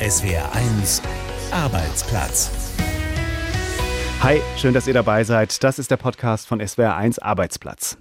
SWR1 Arbeitsplatz. Hi, schön, dass ihr dabei seid. Das ist der Podcast von SWR1 Arbeitsplatz.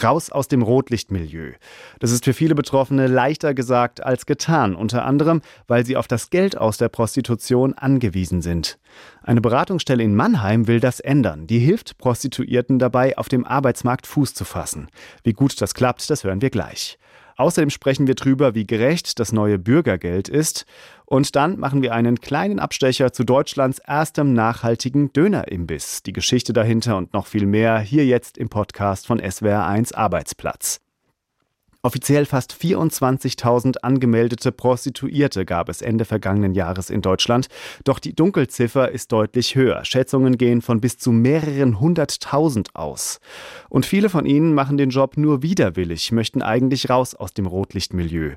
Raus aus dem Rotlichtmilieu. Das ist für viele Betroffene leichter gesagt als getan, unter anderem, weil sie auf das Geld aus der Prostitution angewiesen sind. Eine Beratungsstelle in Mannheim will das ändern. Die hilft Prostituierten dabei, auf dem Arbeitsmarkt Fuß zu fassen. Wie gut das klappt, das hören wir gleich. Außerdem sprechen wir darüber, wie gerecht das neue Bürgergeld ist. Und dann machen wir einen kleinen Abstecher zu Deutschlands erstem nachhaltigen Dönerimbiss. Die Geschichte dahinter und noch viel mehr hier jetzt im Podcast von SWR1 Arbeitsplatz. Offiziell fast 24.000 angemeldete Prostituierte gab es Ende vergangenen Jahres in Deutschland. Doch die Dunkelziffer ist deutlich höher. Schätzungen gehen von bis zu mehreren hunderttausend aus. Und viele von ihnen machen den Job nur widerwillig, möchten eigentlich raus aus dem Rotlichtmilieu.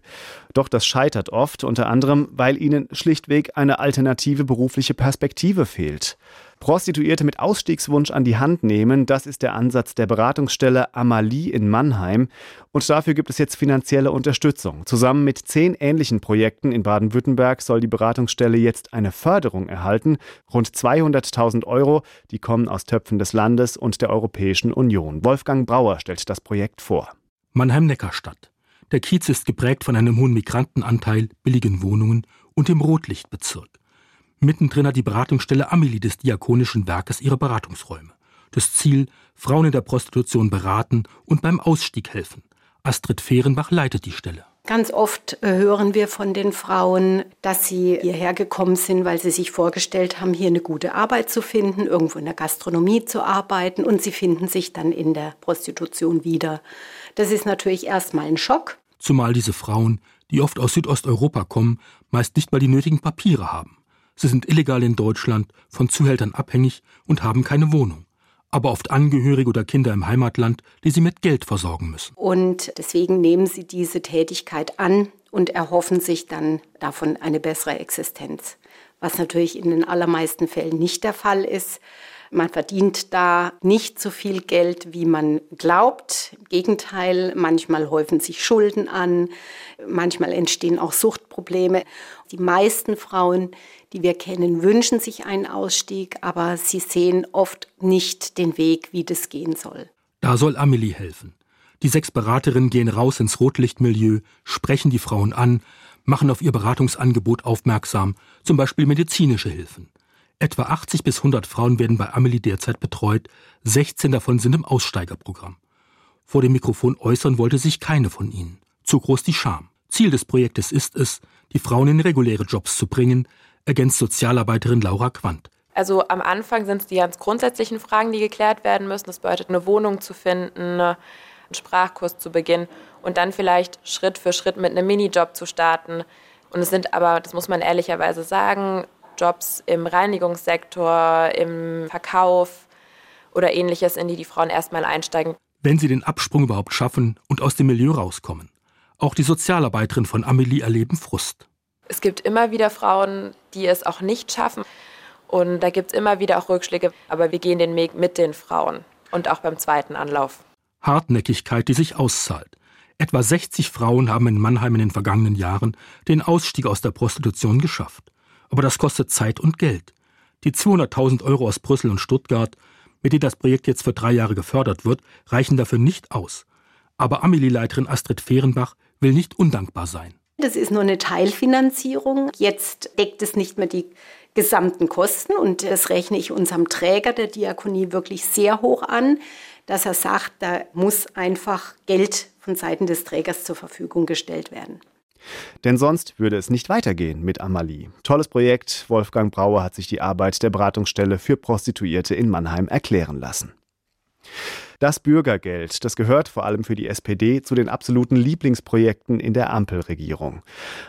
Doch das scheitert oft, unter anderem, weil ihnen schlichtweg eine alternative berufliche Perspektive fehlt. Prostituierte mit Ausstiegswunsch an die Hand nehmen, das ist der Ansatz der Beratungsstelle Amalie in Mannheim. Und dafür gibt es jetzt finanzielle Unterstützung. Zusammen mit zehn ähnlichen Projekten in Baden-Württemberg soll die Beratungsstelle jetzt eine Förderung erhalten. Rund 200.000 Euro, die kommen aus Töpfen des Landes und der Europäischen Union. Wolfgang Brauer stellt das Projekt vor. Mannheim-Neckarstadt. Der Kiez ist geprägt von einem hohen Migrantenanteil, billigen Wohnungen und dem Rotlichtbezirk. Mittendrin hat die Beratungsstelle Amelie des Diakonischen Werkes ihre Beratungsräume. Das Ziel, Frauen in der Prostitution beraten und beim Ausstieg helfen. Astrid Fehrenbach leitet die Stelle. Ganz oft äh, hören wir von den Frauen, dass sie hierher gekommen sind, weil sie sich vorgestellt haben, hier eine gute Arbeit zu finden, irgendwo in der Gastronomie zu arbeiten und sie finden sich dann in der Prostitution wieder. Das ist natürlich erstmal ein Schock. Zumal diese Frauen, die oft aus Südosteuropa kommen, meist nicht mal die nötigen Papiere haben. Sie sind illegal in Deutschland, von Zuhältern abhängig und haben keine Wohnung. Aber oft Angehörige oder Kinder im Heimatland, die sie mit Geld versorgen müssen. Und deswegen nehmen sie diese Tätigkeit an und erhoffen sich dann davon eine bessere Existenz. Was natürlich in den allermeisten Fällen nicht der Fall ist. Man verdient da nicht so viel Geld, wie man glaubt. Im Gegenteil, manchmal häufen sich Schulden an, manchmal entstehen auch Suchtprobleme. Die meisten Frauen, die wir kennen, wünschen sich einen Ausstieg, aber sie sehen oft nicht den Weg, wie das gehen soll. Da soll Amelie helfen. Die sechs Beraterinnen gehen raus ins Rotlichtmilieu, sprechen die Frauen an, machen auf ihr Beratungsangebot aufmerksam, zum Beispiel medizinische Hilfen. Etwa 80 bis 100 Frauen werden bei Amelie derzeit betreut, 16 davon sind im Aussteigerprogramm. Vor dem Mikrofon äußern wollte sich keine von ihnen. Zu groß die Scham. Ziel des Projektes ist es, die Frauen in reguläre Jobs zu bringen, ergänzt Sozialarbeiterin Laura Quandt. Also am Anfang sind es die ganz grundsätzlichen Fragen, die geklärt werden müssen. Das bedeutet, eine Wohnung zu finden, einen Sprachkurs zu beginnen und dann vielleicht Schritt für Schritt mit einem Minijob zu starten. Und es sind aber, das muss man ehrlicherweise sagen, Jobs im Reinigungssektor, im Verkauf oder ähnliches, in die die Frauen erstmal einsteigen. Wenn sie den Absprung überhaupt schaffen und aus dem Milieu rauskommen. Auch die Sozialarbeiterin von Amelie erleben Frust. Es gibt immer wieder Frauen, die es auch nicht schaffen. Und da gibt es immer wieder auch Rückschläge. Aber wir gehen den Weg mit den Frauen und auch beim zweiten Anlauf. Hartnäckigkeit, die sich auszahlt. Etwa 60 Frauen haben in Mannheim in den vergangenen Jahren den Ausstieg aus der Prostitution geschafft. Aber das kostet Zeit und Geld. Die 200.000 Euro aus Brüssel und Stuttgart, mit denen das Projekt jetzt für drei Jahre gefördert wird, reichen dafür nicht aus. Aber Amelie-Leiterin Astrid Fehrenbach will nicht undankbar sein. Das ist nur eine Teilfinanzierung. Jetzt deckt es nicht mehr die gesamten Kosten und das rechne ich unserem Träger der Diakonie wirklich sehr hoch an, dass er sagt, da muss einfach Geld von Seiten des Trägers zur Verfügung gestellt werden. Denn sonst würde es nicht weitergehen mit Amalie. Tolles Projekt. Wolfgang Brauer hat sich die Arbeit der Beratungsstelle für Prostituierte in Mannheim erklären lassen. Das Bürgergeld, das gehört vor allem für die SPD zu den absoluten Lieblingsprojekten in der Ampelregierung.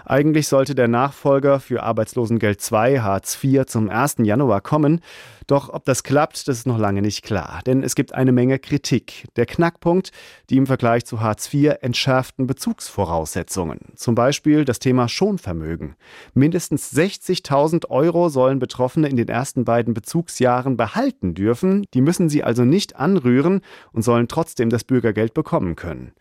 Eigentlich sollte der Nachfolger für Arbeitslosengeld 2 Hartz IV zum 1. Januar kommen. Doch ob das klappt, das ist noch lange nicht klar. Denn es gibt eine Menge Kritik. Der Knackpunkt, die im Vergleich zu Hartz IV entschärften Bezugsvoraussetzungen. Zum Beispiel das Thema Schonvermögen. Mindestens 60.000 Euro sollen Betroffene in den ersten beiden Bezugsjahren behalten dürfen. Die müssen sie also nicht anrühren und sollen trotzdem das Bürgergeld bekommen können.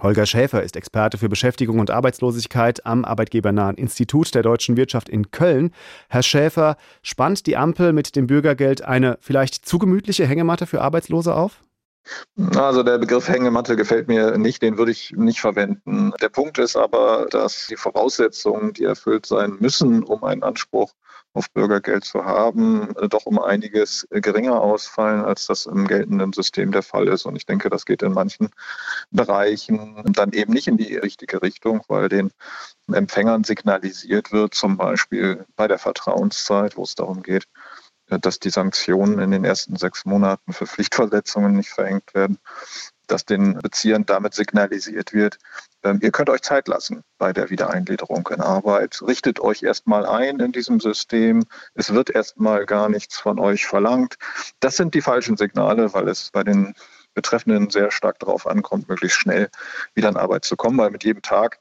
Holger Schäfer ist Experte für Beschäftigung und Arbeitslosigkeit am Arbeitgebernahen Institut der deutschen Wirtschaft in Köln. Herr Schäfer, spannt die Ampel mit dem Bürgergeld eine vielleicht zu gemütliche Hängematte für Arbeitslose auf? Also der Begriff Hängematte gefällt mir nicht, den würde ich nicht verwenden. Der Punkt ist aber, dass die Voraussetzungen, die erfüllt sein müssen, um einen Anspruch auf Bürgergeld zu haben, doch um einiges geringer ausfallen, als das im geltenden System der Fall ist. Und ich denke, das geht in manchen Bereichen dann eben nicht in die richtige Richtung, weil den Empfängern signalisiert wird, zum Beispiel bei der Vertrauenszeit, wo es darum geht, dass die Sanktionen in den ersten sechs Monaten für Pflichtverletzungen nicht verhängt werden, dass den Beziehern damit signalisiert wird, ähm, ihr könnt euch Zeit lassen bei der Wiedereingliederung in Arbeit. Richtet euch erstmal ein in diesem System. Es wird erstmal gar nichts von euch verlangt. Das sind die falschen Signale, weil es bei den Betreffenden sehr stark darauf ankommt, möglichst schnell wieder in Arbeit zu kommen, weil mit jedem Tag,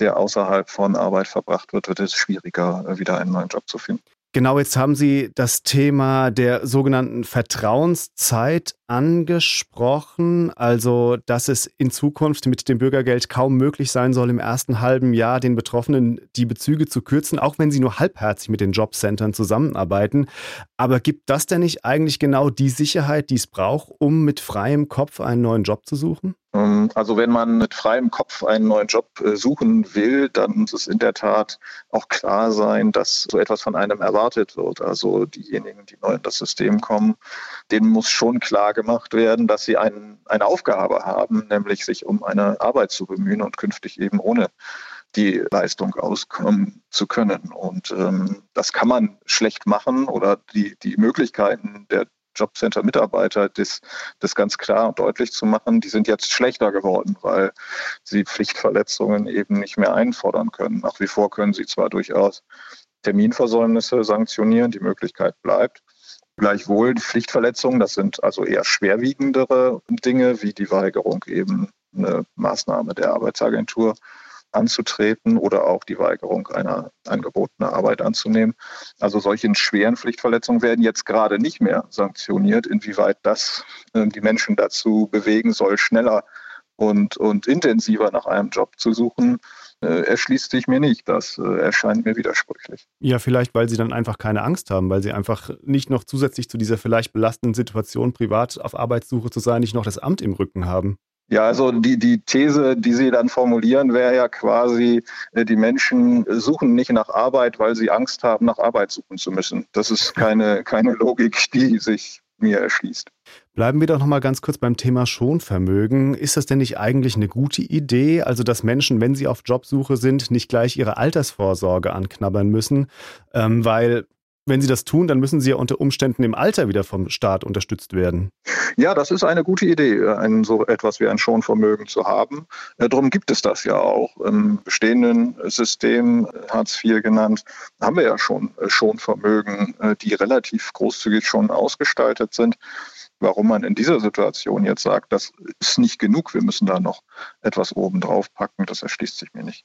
der außerhalb von Arbeit verbracht wird, wird es schwieriger, wieder einen neuen Job zu finden. Genau, jetzt haben Sie das Thema der sogenannten Vertrauenszeit angesprochen, also dass es in Zukunft mit dem Bürgergeld kaum möglich sein soll, im ersten halben Jahr den Betroffenen die Bezüge zu kürzen, auch wenn sie nur halbherzig mit den Jobcentern zusammenarbeiten. Aber gibt das denn nicht eigentlich genau die Sicherheit, die es braucht, um mit freiem Kopf einen neuen Job zu suchen? Ähm, also wenn man mit freiem Kopf einen neuen Job äh, suchen will, dann muss es in der Tat auch klar sein, dass so etwas von einem erwartet wird. Also diejenigen, die neu in das System kommen, denen muss schon klar gemacht werden, dass sie ein, eine Aufgabe haben, nämlich sich um eine Arbeit zu bemühen und künftig eben ohne die Leistung auskommen zu können. Und ähm, das kann man schlecht machen oder die, die Möglichkeiten der Jobcenter-Mitarbeiter, das, das ganz klar und deutlich zu machen, die sind jetzt schlechter geworden, weil sie Pflichtverletzungen eben nicht mehr einfordern können. Nach wie vor können sie zwar durchaus Terminversäumnisse sanktionieren, die Möglichkeit bleibt. Gleichwohl die Pflichtverletzungen, das sind also eher schwerwiegendere Dinge, wie die Weigerung eben eine Maßnahme der Arbeitsagentur anzutreten oder auch die Weigerung einer angebotenen Arbeit anzunehmen. Also solche schweren Pflichtverletzungen werden jetzt gerade nicht mehr sanktioniert. Inwieweit das äh, die Menschen dazu bewegen soll, schneller und, und intensiver nach einem Job zu suchen, äh, erschließt sich mir nicht. Das äh, erscheint mir widersprüchlich. Ja, vielleicht, weil sie dann einfach keine Angst haben, weil sie einfach nicht noch zusätzlich zu dieser vielleicht belastenden Situation, privat auf Arbeitssuche zu sein, nicht noch das Amt im Rücken haben. Ja, also die, die These, die Sie dann formulieren, wäre ja quasi, äh, die Menschen suchen nicht nach Arbeit, weil sie Angst haben, nach Arbeit suchen zu müssen. Das ist keine, keine Logik, die sich mir erschließt. Bleiben wir doch noch mal ganz kurz beim Thema Schonvermögen. Ist das denn nicht eigentlich eine gute Idee, also dass Menschen, wenn sie auf Jobsuche sind, nicht gleich ihre Altersvorsorge anknabbern müssen? Ähm, weil wenn sie das tun, dann müssen sie ja unter Umständen im Alter wieder vom Staat unterstützt werden. Ja, das ist eine gute Idee, ein, so etwas wie ein Schonvermögen zu haben. Äh, darum gibt es das ja auch. Im bestehenden System, Hartz IV genannt, haben wir ja schon äh, Schonvermögen, äh, die relativ großzügig schon ausgestaltet sind warum man in dieser Situation jetzt sagt, das ist nicht genug, wir müssen da noch etwas oben drauf packen, das erschließt sich mir nicht.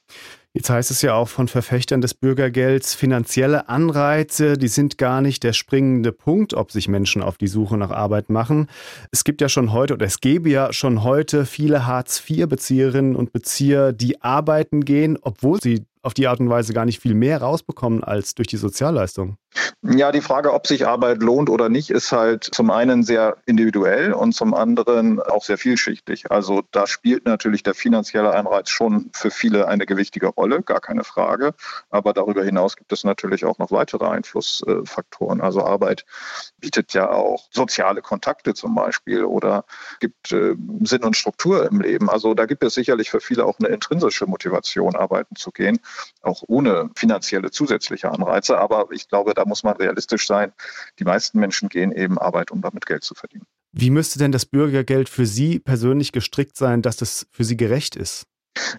Jetzt heißt es ja auch von Verfechtern des Bürgergelds, finanzielle Anreize, die sind gar nicht der springende Punkt, ob sich Menschen auf die Suche nach Arbeit machen. Es gibt ja schon heute oder es gäbe ja schon heute viele Hartz-IV-Bezieherinnen und Bezieher, die arbeiten gehen, obwohl sie auf die Art und Weise gar nicht viel mehr rausbekommen als durch die Sozialleistung. Ja, die Frage, ob sich Arbeit lohnt oder nicht, ist halt zum einen sehr individuell und zum anderen auch sehr vielschichtig. Also da spielt natürlich der finanzielle Anreiz schon für viele eine gewichtige Rolle, gar keine Frage. Aber darüber hinaus gibt es natürlich auch noch weitere Einflussfaktoren. Also Arbeit bietet ja auch soziale Kontakte zum Beispiel oder gibt äh, Sinn und Struktur im Leben. Also da gibt es sicherlich für viele auch eine intrinsische Motivation, arbeiten zu gehen, auch ohne finanzielle zusätzliche Anreize. Aber ich glaube, da muss man realistisch sein. Die meisten Menschen gehen eben Arbeit, um damit Geld zu verdienen. Wie müsste denn das Bürgergeld für Sie persönlich gestrickt sein, dass das für Sie gerecht ist?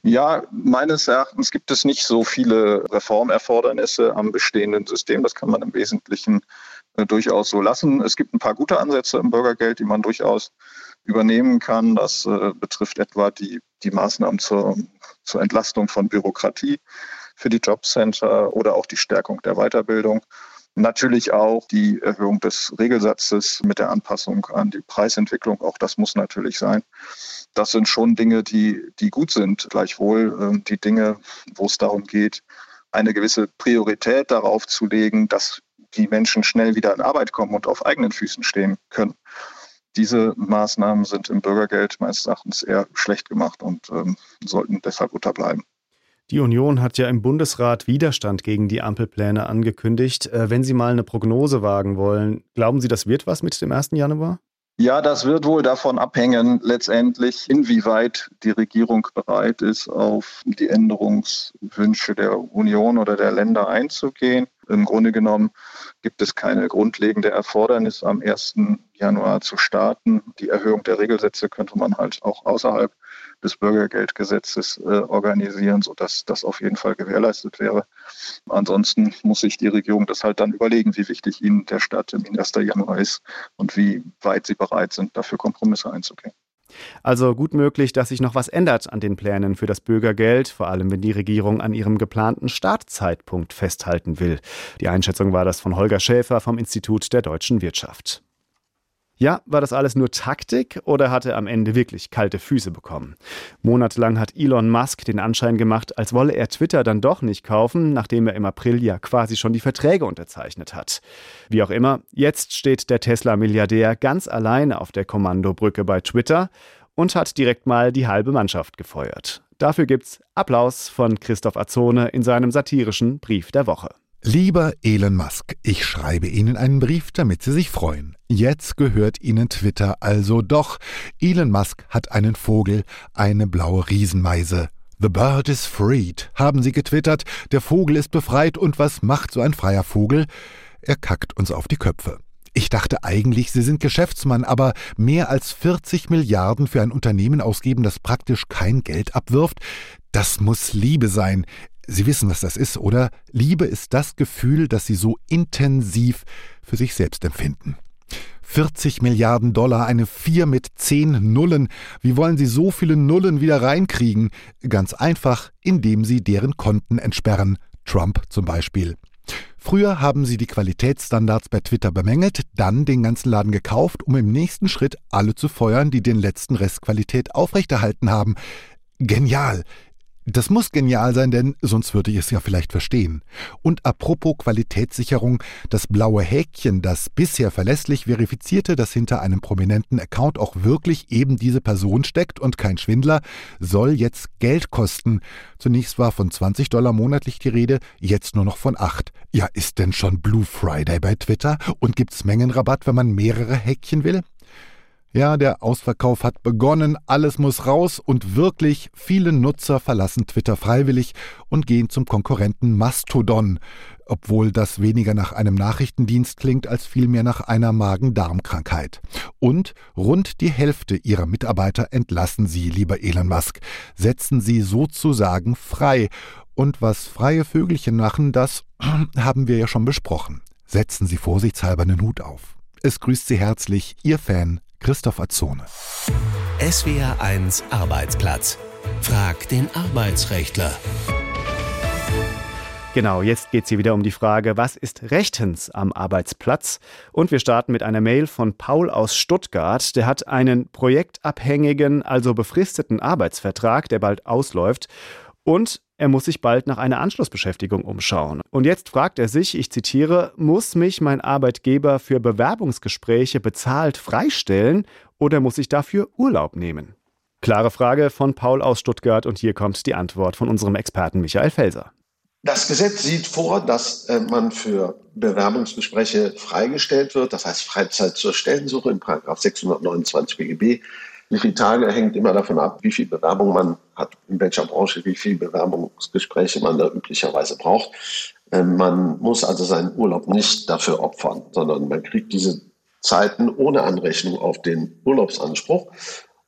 Ja, meines Erachtens gibt es nicht so viele Reformerfordernisse am bestehenden System. Das kann man im Wesentlichen äh, durchaus so lassen. Es gibt ein paar gute Ansätze im Bürgergeld, die man durchaus übernehmen kann. Das äh, betrifft etwa die, die Maßnahmen zur, zur Entlastung von Bürokratie für die Jobcenter oder auch die Stärkung der Weiterbildung. Natürlich auch die Erhöhung des Regelsatzes mit der Anpassung an die Preisentwicklung. Auch das muss natürlich sein. Das sind schon Dinge, die, die gut sind. Gleichwohl ähm, die Dinge, wo es darum geht, eine gewisse Priorität darauf zu legen, dass die Menschen schnell wieder in Arbeit kommen und auf eigenen Füßen stehen können. Diese Maßnahmen sind im Bürgergeld meines Erachtens eher schlecht gemacht und ähm, sollten deshalb unterbleiben. Die Union hat ja im Bundesrat Widerstand gegen die Ampelpläne angekündigt. Äh, wenn Sie mal eine Prognose wagen wollen, glauben Sie, das wird was mit dem 1. Januar? Ja, das wird wohl davon abhängen, letztendlich, inwieweit die Regierung bereit ist, auf die Änderungswünsche der Union oder der Länder einzugehen. Im Grunde genommen gibt es keine grundlegende Erfordernis, am 1. Januar zu starten. Die Erhöhung der Regelsätze könnte man halt auch außerhalb des Bürgergeldgesetzes äh, organisieren, sodass das auf jeden Fall gewährleistet wäre. Ansonsten muss sich die Regierung das halt dann überlegen, wie wichtig ihnen der Start im 1. Januar ist und wie weit sie bereit sind, dafür Kompromisse einzugehen. Also gut möglich, dass sich noch was ändert an den Plänen für das Bürgergeld, vor allem wenn die Regierung an ihrem geplanten Startzeitpunkt festhalten will. Die Einschätzung war das von Holger Schäfer vom Institut der deutschen Wirtschaft. Ja, war das alles nur Taktik oder hat er am Ende wirklich kalte Füße bekommen? Monatelang hat Elon Musk den Anschein gemacht, als wolle er Twitter dann doch nicht kaufen, nachdem er im April ja quasi schon die Verträge unterzeichnet hat. Wie auch immer, jetzt steht der Tesla-Milliardär ganz alleine auf der Kommandobrücke bei Twitter und hat direkt mal die halbe Mannschaft gefeuert. Dafür gibt's Applaus von Christoph Azone in seinem satirischen Brief der Woche. Lieber Elon Musk, ich schreibe Ihnen einen Brief, damit Sie sich freuen. Jetzt gehört Ihnen Twitter also doch. Elon Musk hat einen Vogel, eine blaue Riesenmeise. The bird is freed, haben Sie getwittert. Der Vogel ist befreit und was macht so ein freier Vogel? Er kackt uns auf die Köpfe. Ich dachte eigentlich, Sie sind Geschäftsmann, aber mehr als 40 Milliarden für ein Unternehmen ausgeben, das praktisch kein Geld abwirft? Das muss Liebe sein. Sie wissen, was das ist, oder? Liebe ist das Gefühl, das Sie so intensiv für sich selbst empfinden. 40 Milliarden Dollar, eine 4 mit 10 Nullen. Wie wollen Sie so viele Nullen wieder reinkriegen? Ganz einfach, indem Sie deren Konten entsperren. Trump zum Beispiel. Früher haben sie die Qualitätsstandards bei Twitter bemängelt, dann den ganzen Laden gekauft, um im nächsten Schritt alle zu feuern, die den letzten Rest Qualität aufrechterhalten haben. Genial. Das muss genial sein, denn sonst würde ich es ja vielleicht verstehen. Und apropos Qualitätssicherung, das blaue Häkchen, das bisher verlässlich verifizierte, dass hinter einem prominenten Account auch wirklich eben diese Person steckt und kein Schwindler, soll jetzt Geld kosten. Zunächst war von 20 Dollar monatlich die Rede, jetzt nur noch von 8. Ja, ist denn schon Blue Friday bei Twitter? Und gibt's Mengenrabatt, wenn man mehrere Häkchen will? Ja, der Ausverkauf hat begonnen, alles muss raus und wirklich viele Nutzer verlassen Twitter freiwillig und gehen zum Konkurrenten Mastodon, obwohl das weniger nach einem Nachrichtendienst klingt als vielmehr nach einer Magen-Darm-Krankheit. Und rund die Hälfte ihrer Mitarbeiter entlassen sie, lieber Elon Musk, setzen sie sozusagen frei. Und was freie Vögelchen machen, das haben wir ja schon besprochen. Setzen Sie vorsichtshalber einen Hut auf. Es grüßt Sie herzlich, Ihr Fan Christoph Azzone. SWR 1 Arbeitsplatz. Frag den Arbeitsrechtler. Genau, jetzt geht es hier wieder um die Frage, was ist rechtens am Arbeitsplatz? Und wir starten mit einer Mail von Paul aus Stuttgart. Der hat einen projektabhängigen, also befristeten Arbeitsvertrag, der bald ausläuft. Und er muss sich bald nach einer Anschlussbeschäftigung umschauen. Und jetzt fragt er sich, ich zitiere, muss mich mein Arbeitgeber für Bewerbungsgespräche bezahlt freistellen oder muss ich dafür Urlaub nehmen? Klare Frage von Paul aus Stuttgart und hier kommt die Antwort von unserem Experten Michael Felser. Das Gesetz sieht vor, dass äh, man für Bewerbungsgespräche freigestellt wird, das heißt Freizeit zur Stellensuche in 629 BGB wie viele Tage hängt immer davon ab, wie viel Bewerbung man hat, in welcher Branche, wie viele Bewerbungsgespräche man da üblicherweise braucht. Ähm, man muss also seinen Urlaub nicht dafür opfern, sondern man kriegt diese Zeiten ohne Anrechnung auf den Urlaubsanspruch.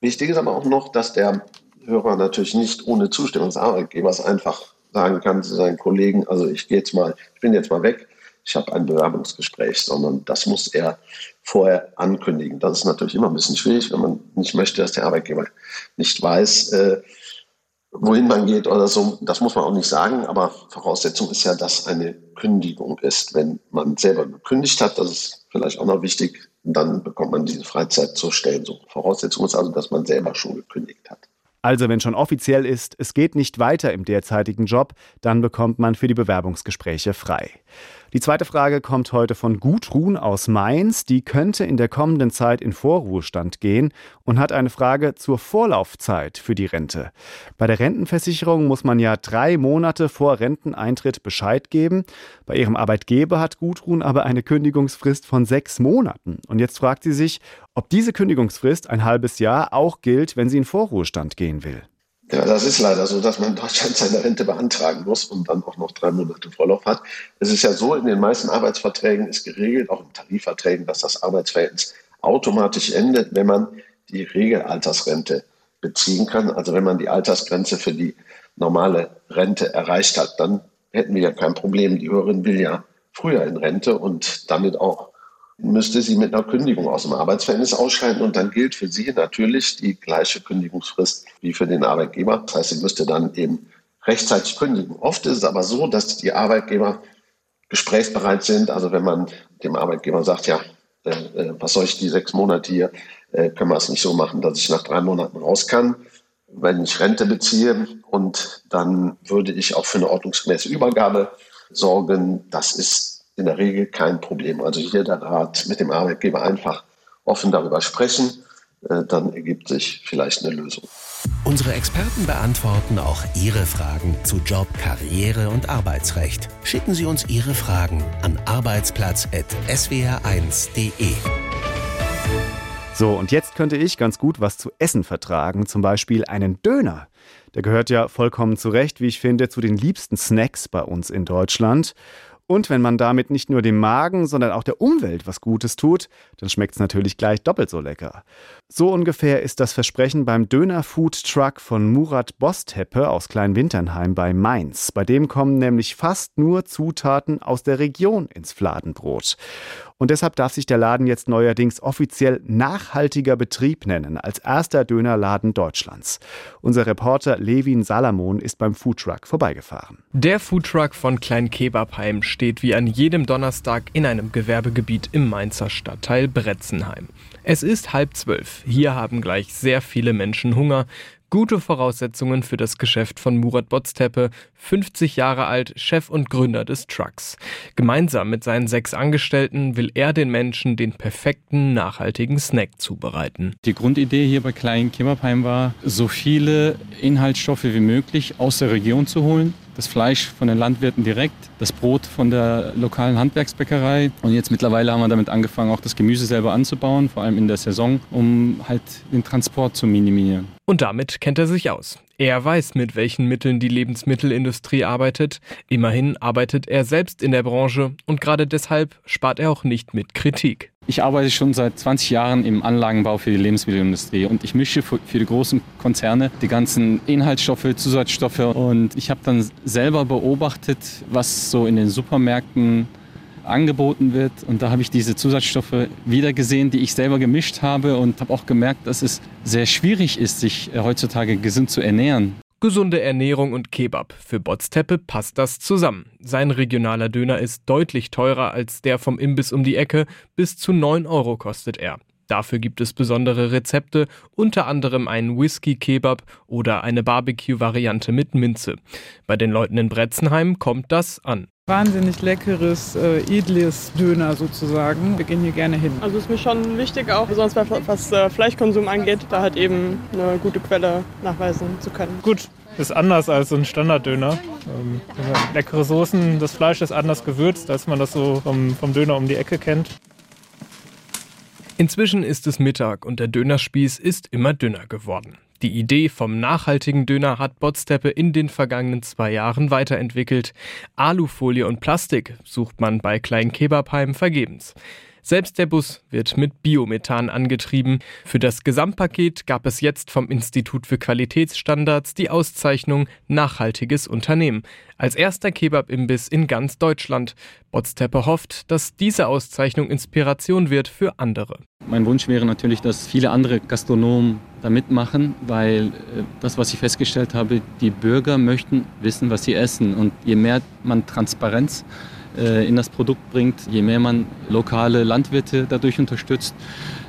Wichtig ist aber auch noch, dass der Hörer natürlich nicht ohne Zustimmung des Arbeitgebers einfach sagen kann zu seinen Kollegen, also ich gehe jetzt mal, ich bin jetzt mal weg, ich habe ein Bewerbungsgespräch, sondern das muss er vorher ankündigen. Das ist natürlich immer ein bisschen schwierig, wenn man nicht möchte, dass der Arbeitgeber nicht weiß, äh, wohin man geht oder so, das muss man auch nicht sagen, aber Voraussetzung ist ja, dass eine Kündigung ist. Wenn man selber gekündigt hat, das ist vielleicht auch noch wichtig, dann bekommt man diese Freizeit zur Stellensuche. Voraussetzung ist also, dass man selber schon gekündigt hat. Also wenn schon offiziell ist, es geht nicht weiter im derzeitigen Job, dann bekommt man für die Bewerbungsgespräche frei. Die zweite Frage kommt heute von Gudrun aus Mainz. Die könnte in der kommenden Zeit in Vorruhestand gehen und hat eine Frage zur Vorlaufzeit für die Rente. Bei der Rentenversicherung muss man ja drei Monate vor Renteneintritt Bescheid geben. Bei ihrem Arbeitgeber hat Gudrun aber eine Kündigungsfrist von sechs Monaten. Und jetzt fragt sie sich, ob diese Kündigungsfrist ein halbes Jahr auch gilt, wenn sie in Vorruhestand gehen will. Ja, das ist leider so, dass man in Deutschland seine Rente beantragen muss und dann auch noch drei Monate Vorlauf hat. Es ist ja so, in den meisten Arbeitsverträgen ist geregelt, auch in Tarifverträgen, dass das Arbeitsverhältnis automatisch endet, wenn man die Regelaltersrente beziehen kann. Also wenn man die Altersgrenze für die normale Rente erreicht hat, dann hätten wir ja kein Problem. Die Hörerin will ja früher in Rente und damit auch müsste sie mit einer Kündigung aus dem Arbeitsverhältnis ausscheiden und dann gilt für sie natürlich die gleiche Kündigungsfrist wie für den Arbeitgeber. Das heißt, sie müsste dann eben rechtzeitig kündigen. Oft ist es aber so, dass die Arbeitgeber gesprächsbereit sind. Also wenn man dem Arbeitgeber sagt, ja, äh, äh was soll ich die sechs Monate hier, äh, können wir es nicht so machen, dass ich nach drei Monaten raus kann, wenn ich Rente beziehe und dann würde ich auch für eine ordnungsgemäße Übergabe sorgen. Das ist in der Regel kein Problem. Also hier der Rat mit dem Arbeitgeber einfach offen darüber sprechen, äh, dann ergibt sich vielleicht eine Lösung. Unsere Experten beantworten auch Ihre Fragen zu Job, Karriere und Arbeitsrecht. Schicken Sie uns Ihre Fragen an arbeitsplatz.swr1.de. So, und jetzt könnte ich ganz gut was zu essen vertragen, zum Beispiel einen Döner. Der gehört ja vollkommen zurecht, wie ich finde, zu den liebsten Snacks bei uns in Deutschland. Und wenn man damit nicht nur dem Magen, sondern auch der Umwelt was Gutes tut, dann schmeckt es natürlich gleich doppelt so lecker. So ungefähr ist das Versprechen beim Döner-Food-Truck von Murat Bosteppe aus Kleinwinternheim bei Mainz. Bei dem kommen nämlich fast nur Zutaten aus der Region ins Fladenbrot. Und deshalb darf sich der Laden jetzt neuerdings offiziell nachhaltiger Betrieb nennen, als erster Dönerladen Deutschlands. Unser Reporter Levin Salamon ist beim Foodtruck vorbeigefahren. Der Foodtruck von Klein Kebabheim steht wie an jedem Donnerstag in einem Gewerbegebiet im Mainzer Stadtteil Bretzenheim. Es ist halb zwölf. Hier haben gleich sehr viele Menschen Hunger. Gute Voraussetzungen für das Geschäft von Murat Boztepe, 50 Jahre alt, Chef und Gründer des Trucks. Gemeinsam mit seinen sechs Angestellten will er den Menschen den perfekten, nachhaltigen Snack zubereiten. Die Grundidee hier bei Klein Kimmerheim war, so viele Inhaltsstoffe wie möglich aus der Region zu holen das Fleisch von den Landwirten direkt, das Brot von der lokalen Handwerksbäckerei. Und jetzt mittlerweile haben wir damit angefangen, auch das Gemüse selber anzubauen, vor allem in der Saison, um halt den Transport zu minimieren. Und damit kennt er sich aus. Er weiß, mit welchen Mitteln die Lebensmittelindustrie arbeitet. Immerhin arbeitet er selbst in der Branche und gerade deshalb spart er auch nicht mit Kritik. Ich arbeite schon seit 20 Jahren im Anlagenbau für die Lebensmittelindustrie und ich mische für die großen Konzerne die ganzen Inhaltsstoffe, Zusatzstoffe und ich habe dann selber beobachtet, was so in den Supermärkten angeboten wird und da habe ich diese Zusatzstoffe wieder gesehen, die ich selber gemischt habe und habe auch gemerkt, dass es sehr schwierig ist, sich heutzutage gesund zu ernähren. Gesunde Ernährung und Kebab. Für Botsteppe passt das zusammen. Sein regionaler Döner ist deutlich teurer als der vom Imbiss um die Ecke. Bis zu 9 Euro kostet er. Dafür gibt es besondere Rezepte, unter anderem einen Whisky-Kebab oder eine Barbecue-Variante mit Minze. Bei den Leuten in Bretzenheim kommt das an. Wahnsinnig leckeres, äh, edles Döner sozusagen. Wir gehen hier gerne hin. Also ist mir schon wichtig, auch besonders was äh, Fleischkonsum angeht, da halt eben eine gute Quelle nachweisen zu können. Gut, ist anders als so ein Standarddöner. Ähm, leckere Soßen, das Fleisch ist anders gewürzt, als man das so vom, vom Döner um die Ecke kennt. Inzwischen ist es Mittag und der Dönerspieß ist immer dünner geworden. Die Idee vom nachhaltigen Döner hat Botsteppe in den vergangenen zwei Jahren weiterentwickelt. Alufolie und Plastik sucht man bei Klein Kebabheim vergebens. Selbst der Bus wird mit Biomethan angetrieben. Für das Gesamtpaket gab es jetzt vom Institut für Qualitätsstandards die Auszeichnung Nachhaltiges Unternehmen. Als erster Kebab-Imbiss in ganz Deutschland. Botsteppe hofft, dass diese Auszeichnung Inspiration wird für andere. Mein Wunsch wäre natürlich, dass viele andere Gastronomen da mitmachen, weil äh, das, was ich festgestellt habe, die Bürger möchten wissen, was sie essen. Und je mehr man Transparenz in das Produkt bringt, je mehr man lokale Landwirte dadurch unterstützt,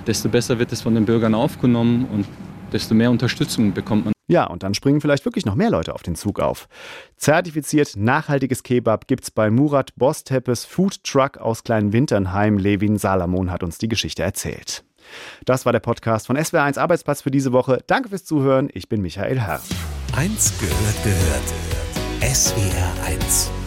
desto besser wird es von den Bürgern aufgenommen und desto mehr Unterstützung bekommt man. Ja, und dann springen vielleicht wirklich noch mehr Leute auf den Zug auf. Zertifiziert nachhaltiges Kebab gibt's bei Murat Bosteppes Food Truck aus Kleinwinternheim. Levin Salamon hat uns die Geschichte erzählt. Das war der Podcast von SWR1 Arbeitsplatz für diese Woche. Danke fürs Zuhören. Ich bin Michael Herr. Eins gehört gehört. SWR1